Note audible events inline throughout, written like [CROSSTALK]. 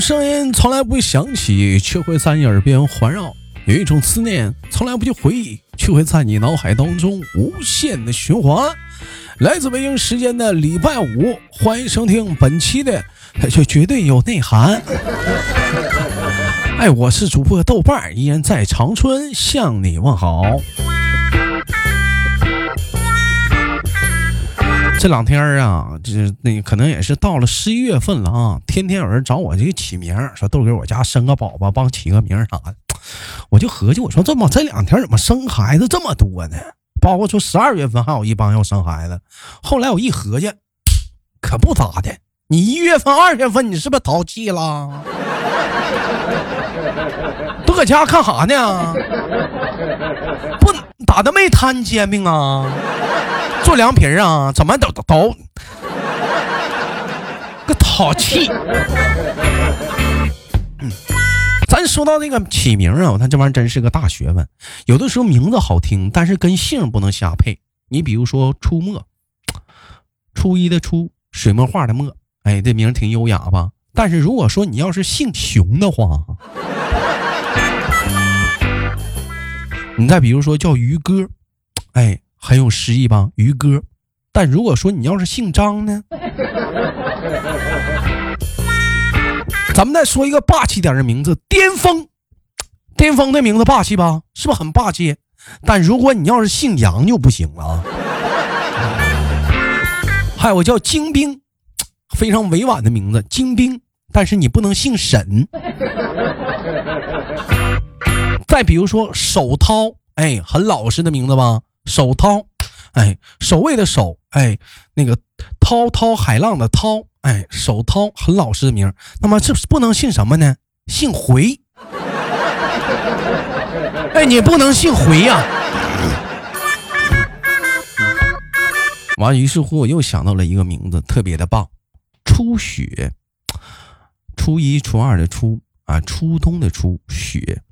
声音从来不会响起，却会在你耳边环绕；有一种思念从来不去回忆，却会在你脑海当中无限的循环。来自北京时间的礼拜五，欢迎收听本期的，就绝对有内涵。哎，我是主播豆瓣，依然在长春向你问好。这两天啊，这那可能也是到了十一月份了啊，天天有人找我这个起名，说豆哥我家生个宝宝，帮起个名啥的。我就合计，我说这么这两天怎么生孩子这么多呢？包括说十二月份还有一帮要生孩子。后来我一合计，可不咋的，你一月份、二月份你是不是淘气了？都搁家干啥呢？不咋的没摊煎饼啊？做凉皮啊？怎么都都都个淘气？嗯，咱说到那个起名啊，我看这玩意儿真是个大学问。有的时候名字好听，但是跟姓不能瞎配。你比如说出墨，初一的初，水墨画的墨，哎，这名挺优雅吧？但是如果说你要是姓熊的话，你再比如说叫于哥，哎。很有诗意吧，于哥。但如果说你要是姓张呢？咱们再说一个霸气点的名字，巅峰。巅峰的名字霸气吧？是不是很霸气？但如果你要是姓杨就不行了。还有我叫精兵，非常委婉的名字，精兵。但是你不能姓沈。再比如说手涛，哎，很老实的名字吧？手涛，哎，守卫的守，哎，那个滔滔海浪的涛，哎，手涛很老实的名。那么这不能姓什么呢？姓回。[LAUGHS] 哎，你不能姓回呀。完，于是乎我又想到了一个名字，特别的棒，初雪。初一、初二的初啊，初冬的初雪，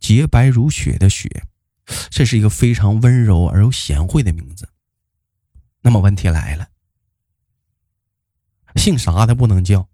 洁白如雪的雪。这是一个非常温柔而又贤惠的名字。那么问题来了，姓啥的不能叫？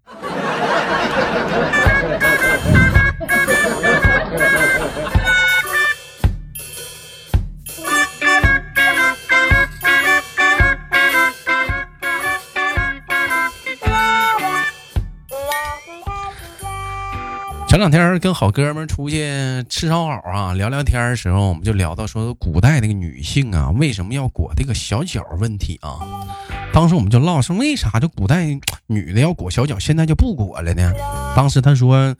这两天跟好哥们出去吃烧烤啊，聊聊天的时候，我们就聊到说古代那个女性啊，为什么要裹这个小脚问题啊？当时我们就唠说，为啥就古代女的要裹小脚，现在就不裹了呢？当时他说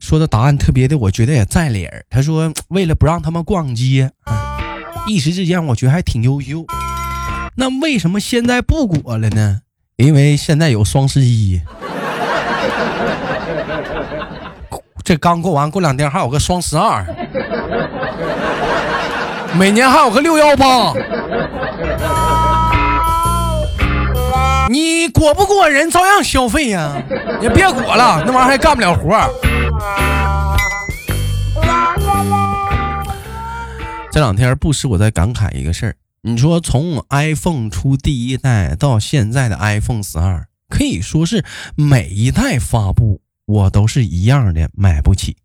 说的答案特别的，我觉得也在理儿。他说为了不让他们逛街，一时之间我觉得还挺优秀。那为什么现在不裹了呢？因为现在有双十一。这刚过完，过两天还有个双十二，[LAUGHS] 每年还有个六幺八，你裹不裹人照样消费呀？你别裹了，那玩意儿还干不了活。这两天不时我在感慨一个事儿，你说从 iPhone 出第一代到现在的 iPhone 十二，可以说是每一代发布。我都是一样的，买不起。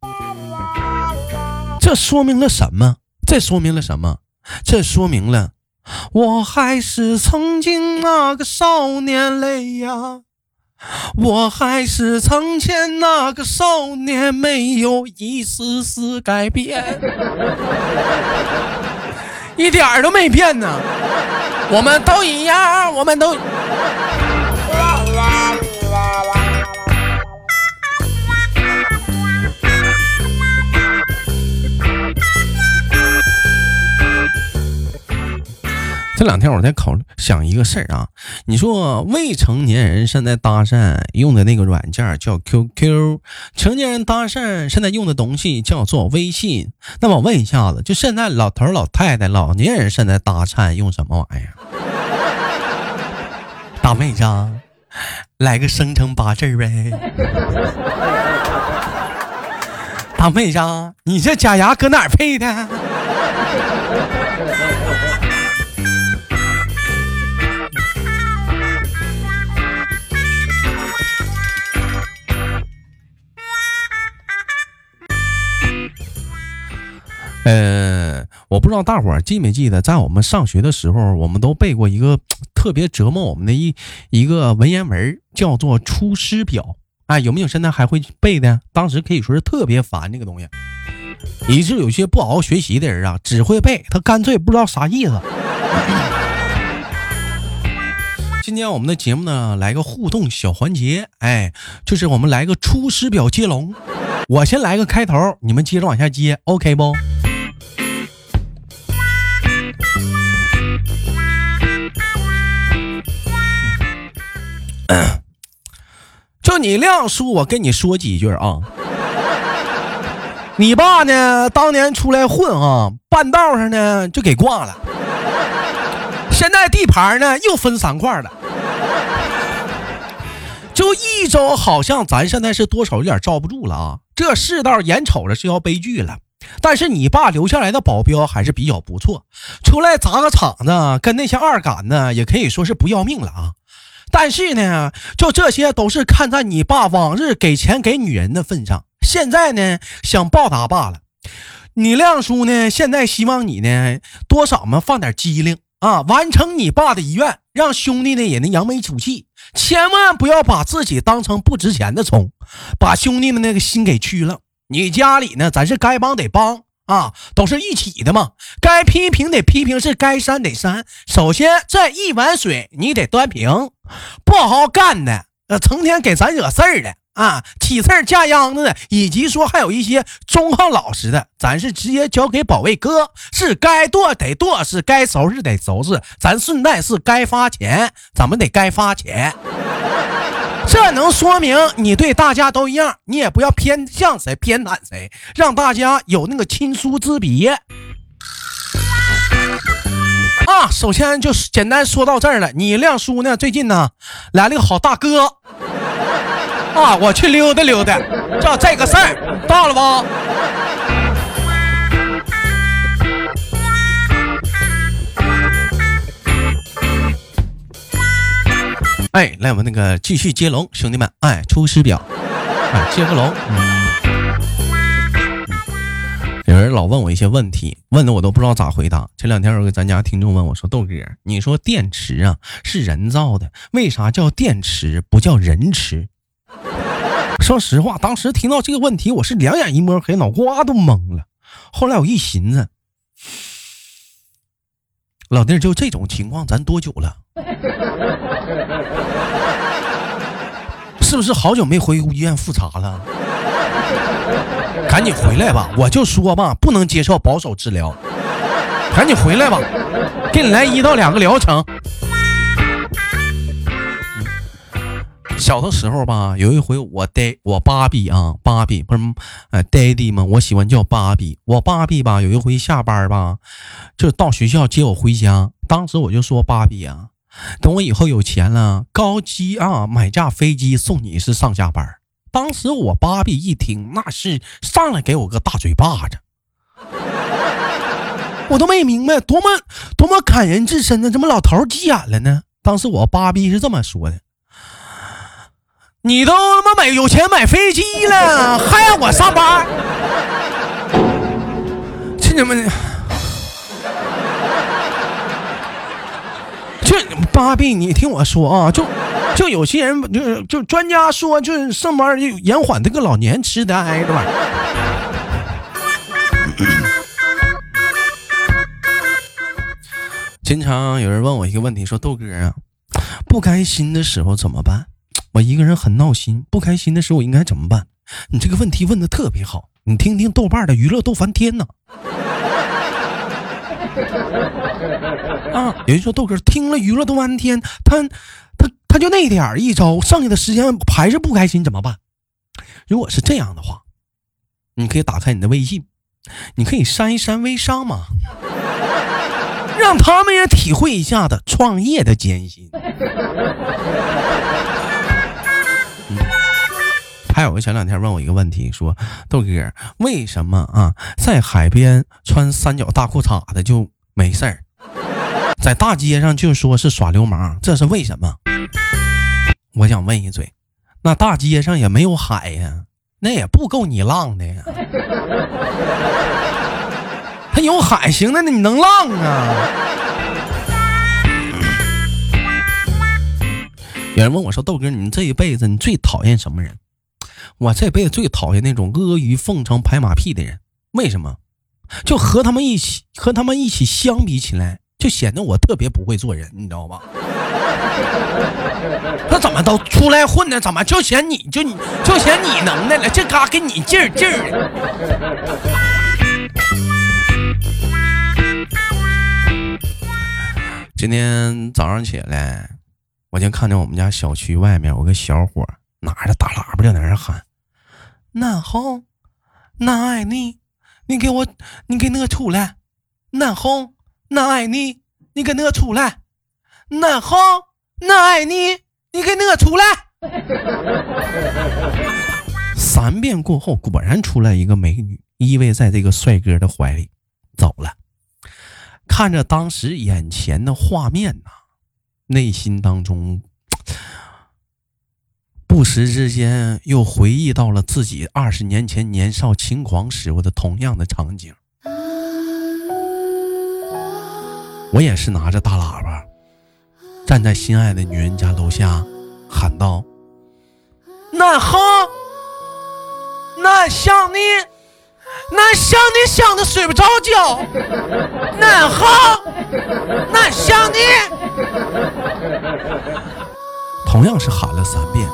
这说明了什么？这说明了什么？这说明了，我还是曾经那个少年嘞呀，我还是从前那个少年，没有一丝丝改变，[LAUGHS] 一点都没变呢。我们都一样，我们都。这两天我在考虑想一个事儿啊，你说未成年人现在搭讪用的那个软件叫 QQ，成年人搭讪现在用的东西叫做微信。那么我问一下子，就现在老头老太太、老年人现在搭讪用什么玩意儿？大妹子，来个生辰八字呗。大妹子，你这假牙搁哪儿配的？呃，我不知道大伙儿记没记得，在我们上学的时候，我们都背过一个特别折磨我们的一一个文言文，叫做《出师表》。哎，有没有现在还会背的？当时可以说是特别烦这个东西，以致有些不好好学习的人啊，只会背，他干脆不知道啥意思。今天我们的节目呢，来个互动小环节，哎，就是我们来个《出师表》接龙。我先来个开头，你们接着往下接，OK 不？就你亮叔，我跟你说几句啊。[LAUGHS] 你爸呢，当年出来混啊，半道上呢就给挂了。现在地盘呢又分三块了。就一周，好像咱现在是多少有点罩不住了啊。这世道眼瞅着是要悲剧了，但是你爸留下来的保镖还是比较不错，出来砸个场子，跟那些二杆子也可以说是不要命了啊。但是呢，就这些都是看在你爸往日给钱给女人的份上，现在呢想报答罢了。你亮叔呢，现在希望你呢多少嘛放点机灵啊，完成你爸的遗愿，让兄弟呢也能扬眉吐气。千万不要把自己当成不值钱的葱，把兄弟们那个心给屈了。你家里呢，咱是该帮得帮啊，都是一起的嘛。该批评得批评，是该删得删。首先这一碗水你得端平，不好好干的，呃，成天给咱惹事儿的。啊，起刺架秧子的，以及说还有一些忠厚老实的，咱是直接交给保卫哥，是该剁得剁，是该收拾得收拾，咱顺带是该发钱，咱们得该发钱。这能说明你对大家都一样，你也不要偏向谁偏袒谁，让大家有那个亲疏之别。啊，首先就是简单说到这儿了。你亮叔呢，最近呢来了个好大哥。啊，我去溜达溜达，就这个事儿，到了吧？哎，来，我们那个继续接龙，兄弟们，哎，出师表，哎，接个龙。有人老问我一些问题，问的我都不知道咋回答。前两天有个咱家听众问我说：“豆哥，你说电池啊是人造的，为啥叫电池不叫人池？” [LAUGHS] 说实话，当时听到这个问题，我是两眼一摸黑，脑瓜都懵了。后来我一寻思，老弟，就这种情况，咱多久了？[LAUGHS] 是不是好久没回医院复查了？赶紧回来吧！我就说吧，不能接受保守治疗，赶紧回来吧，给你来一到两个疗程。小的时候吧，有一回我爹我芭比啊，芭比不是呃爹地吗？我喜欢叫芭比。我芭比吧，有一回下班吧，就到学校接我回家。当时我就说芭比啊，等我以后有钱了，高级啊，买架飞机送你是上下班。当时我芭比一听，那是上来给我个大嘴巴子，我都没明白，多么多么感人至深呢？怎么老头急眼了呢？当时我芭比是这么说的。你都他妈买有钱买飞机了，还让我上班？这他妈的！这芭比，你听我说啊，就就有些人就就专家说，就是上班就延缓这个老年痴呆这玩意儿。经常有人问我一个问题，说豆哥啊，不开心的时候怎么办？我一个人很闹心，不开心的时候我应该怎么办？你这个问题问的特别好，你听听豆瓣的娱乐逗翻天呢。啊，有人说豆哥听了娱乐逗翻天，他他他就那点儿一招，剩下的时间还是不开心怎么办？如果是这样的话，你可以打开你的微信，你可以删一删微商嘛，让他们也体会一下的创业的艰辛。还有个前两天问我一个问题，说豆哥为什么啊在海边穿三角大裤衩的就没事儿，在大街上就说是耍流氓，这是为什么？我想问一嘴，那大街上也没有海呀，那也不够你浪的呀。他有海行的，你能浪啊？有人问我说：“豆哥，你这一辈子你最讨厌什么人？”我这辈子最讨厌那种阿谀奉承、拍马屁的人。为什么？就和他们一起，和他们一起相比起来，就显得我特别不会做人，你知道吧？[LAUGHS] 他怎么都出来混呢？怎么就嫌你就你就嫌你能耐了？这嘎给你劲儿劲儿的。今天早上起来，我就看见我们家小区外面有个小伙拿着大喇叭在那喊：“南红，南爱你，你给我，你给我出来！南红，那爱你，你给我出来！那好，那爱你，你给我出来！” [LAUGHS] 三遍过后，果然出来一个美女，依偎在这个帅哥的怀里，走了。看着当时眼前的画面呐，内心当中 [TSK] 不时之间又回忆到了自己二十年前年少轻狂时候的同样的场景。我也是拿着大喇叭，站在心爱的女人家楼下，喊道：“南航，南想你。”俺想你想的睡不着觉，那好，俺想你。同样是喊了三遍，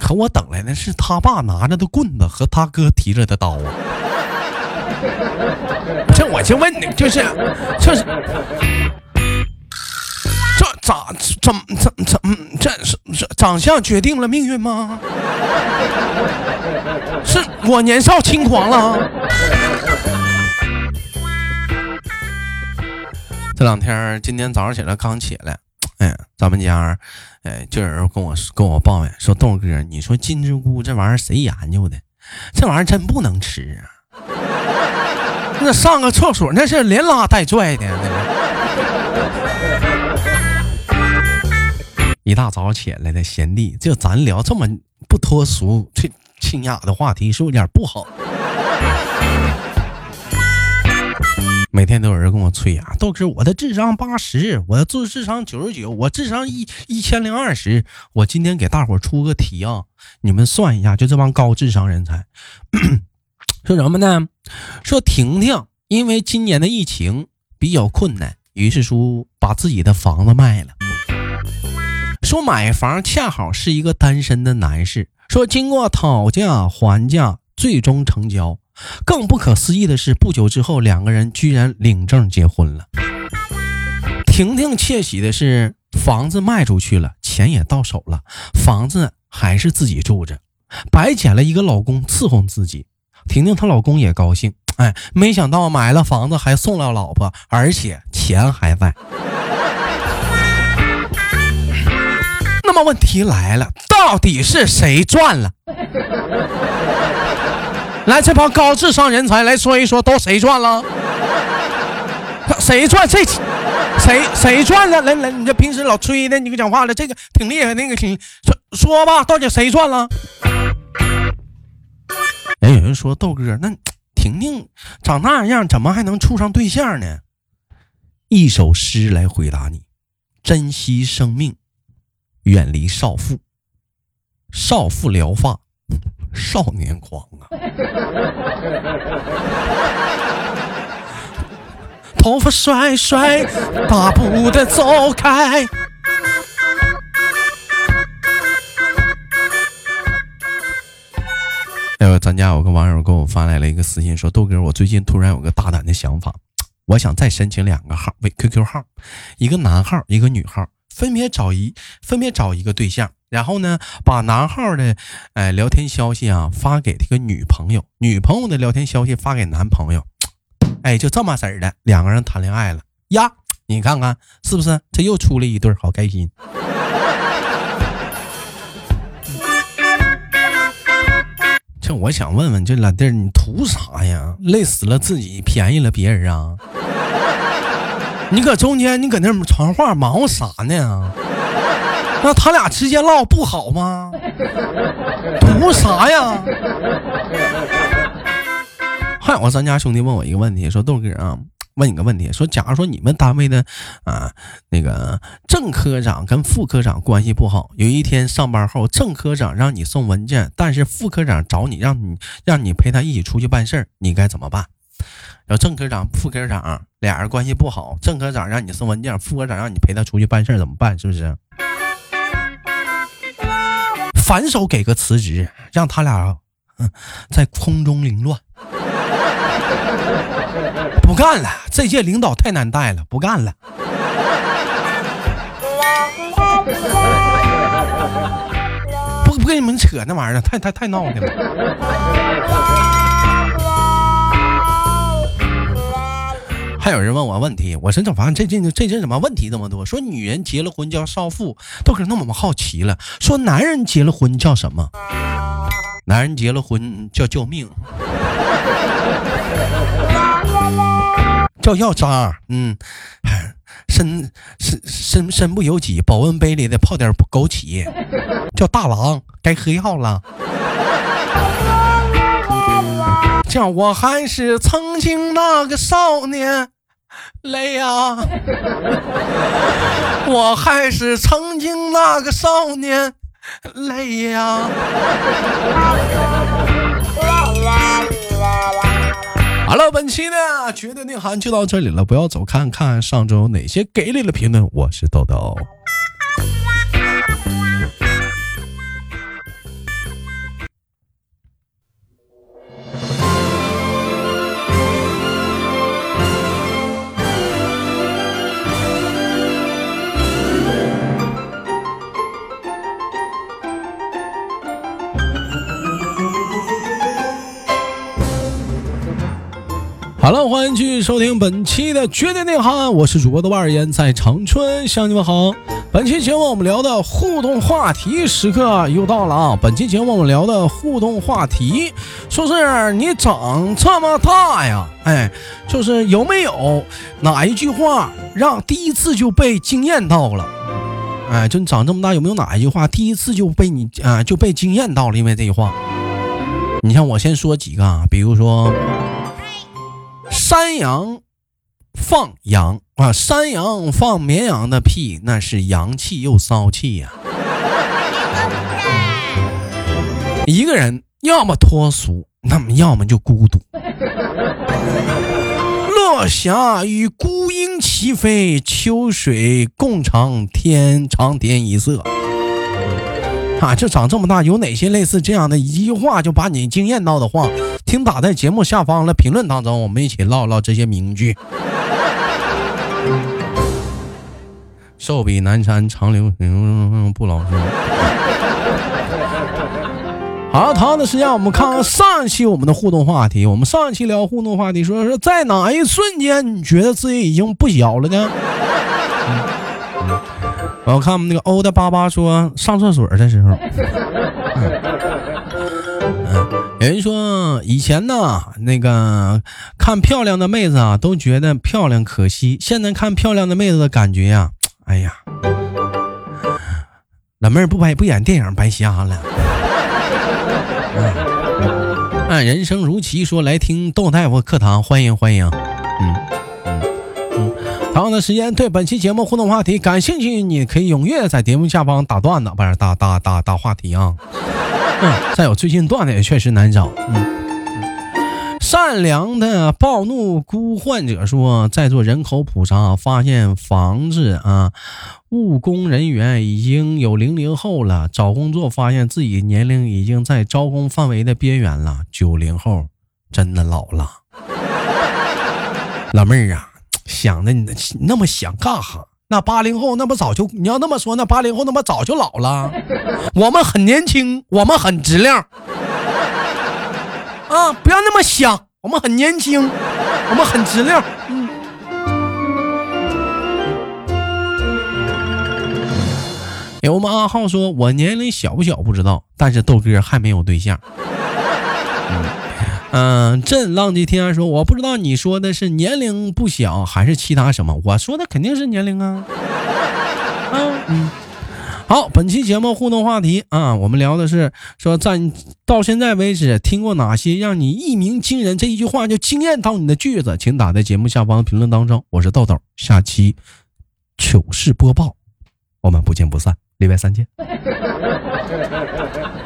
可我等来的是他爸拿着的棍子和他哥提着的刀！[LAUGHS] 这我就问你，就是就是。这咋怎怎怎这是这长相决定了命运吗？[LAUGHS] 是我年少轻狂了。这两天，今天早上起来刚起来，哎，咱们家，哎，就有人跟我跟我抱怨说：“豆哥，你说金针菇这玩意儿谁研究的？这玩意儿真不能吃啊！那上个厕所那是连拉带拽的。”一大早起来的贤弟，就咱聊这么不脱俗、清清雅的话题，是不是有点不好？每天都有人跟我吹呀，豆哥，我的智商八十，我的智智商九十九，我智商一一千零二十。我今天给大伙出个题啊，你们算一下，就这帮高智商人才说什么呢？说婷婷因为今年的疫情比较困难，于是说把自己的房子卖了。说买房恰好是一个单身的男士。说经过讨价还价，最终成交。更不可思议的是，不久之后，两个人居然领证结婚了。婷婷窃喜的是，房子卖出去了，钱也到手了，房子还是自己住着，白捡了一个老公伺候自己。婷婷她老公也高兴，哎，没想到买了房子还送了老婆，而且钱还在。那么问题来了，到底是谁赚了？来，这帮高智商人才来说一说，都谁赚了？谁赚？这谁谁赚了？来来，你这平时老吹的，你给讲话了，这个挺厉害，那个挺说说吧，到底谁赚了？哎，有人说豆哥，那婷婷长那样，怎么还能处上对象呢？一首诗来回答你：珍惜生命。远离少妇，少妇聊发，少年狂啊！头发甩甩，大步的走开。哎，咱家有个网友给我发来了一个私信，说豆哥，我最近突然有个大胆的想法，我想再申请两个号，为 QQ 号，一个男号，一个女号。分别找一分别找一个对象，然后呢，把男号的哎聊天消息啊发给这个女朋友，女朋友的聊天消息发给男朋友，哎，就这么式儿的，两个人谈恋爱了呀！你看看是不是？这又出了一对，好开心。这我想问问，这老弟儿，你图啥呀？累死了自己，便宜了别人啊？[LAUGHS] 你搁中间，你搁那传话，忙活啥呢？那他俩直接唠不好吗？图啥呀？还有咱家兄弟问我一个问题，说豆哥啊，问你个问题，说假如说你们单位的啊那个正科长跟副科长关系不好，有一天上班后，正科长让你送文件，但是副科长找你让你让你陪他一起出去办事儿，你该怎么办？要正科长、副科长俩人关系不好，正科长让你送文件，副科长让你陪他出去办事儿，怎么办？是不是？反手给个辞职，让他俩在空中凌乱。不干了，这届领导太难带了，不干了。不不跟你们扯那玩意儿，太太太闹腾了。还有人问我问题，我说怎么这这这这怎么问题这么多？说女人结了婚叫少妇，都可能我们好奇了。说男人结了婚叫什么？男人结了婚叫救命，叫药渣。嗯，[LAUGHS] 身身身身不由己，保温杯里得泡点枸杞，叫大郎，该喝药了。叫我还是曾经那个少年。累呀！我还是曾经那个少年，累呀！好了，本期呢绝对内涵就到这里了，不要走，看看上周有哪些给力的评论。我是豆豆。好了，欢迎继续收听本期的绝对内涵，我是主播的万儿言，在长春向你们好。本期节目我们聊的互动话题时刻又到了啊！本期节目我们聊的互动话题，说是你长这么大呀，哎，就是有没有哪一句话让第一次就被惊艳到了？哎，就你长这么大有没有哪一句话第一次就被你啊就被惊艳到了？因为这句话，你像我先说几个啊，比如说。山羊放羊啊，山羊放绵羊的屁，那是洋气又骚气呀。一个人要么脱俗，那么要么就孤独。落霞与孤鹰齐飞，秋水共长天，长天一色。啊，就长这么大，有哪些类似这样的一句话就把你惊艳到的话？听打在节目下方的评论当中，我们一起唠唠这些名句。寿比南山长流不老实。好，同样的时间，我们看看上一期我们的互动话题。我们上一期聊互动话题，说是在哪一瞬间你觉得自己已经不小了呢？我看我们那个欧的巴巴说上厕所的时候。嗯有人说以前呢，那个看漂亮的妹子啊，都觉得漂亮可惜。现在看漂亮的妹子的感觉呀，哎呀，老妹儿不拍不演电影白瞎了。嗯，人生如棋说来听窦大夫课堂，欢迎欢迎。嗯，同样的时间对本期节目互动话题感兴趣，你可以踊跃在节目下方打段子，不是打打打打话题啊。再有，最近段子也确实难找。嗯，善良的暴怒孤患者说，在做人口普查，发现房子啊，务工人员已经有零零后了。找工作，发现自己年龄已经在招工范围的边缘了。九零后真的老了。老妹儿啊，想的你那么想干哈？那八零后那不早就你要那么说，那八零后那不早就老了。我们很年轻，我们很质量啊！不要那么想，我们很年轻，我们很质量。嗯。有我们阿浩说，我年龄小不小不知道，但是豆哥还没有对象。朕浪迹天涯说，我不知道你说的是年龄不小还是其他什么，我说的肯定是年龄啊。嗯 [LAUGHS] 嗯，好，本期节目互动话题啊，我们聊的是说，在到现在为止听过哪些让你一鸣惊人这一句话就惊艳到你的句子，请打在节目下方评论当中。我是豆豆，下期糗事播报，我们不见不散，礼拜三见。[LAUGHS]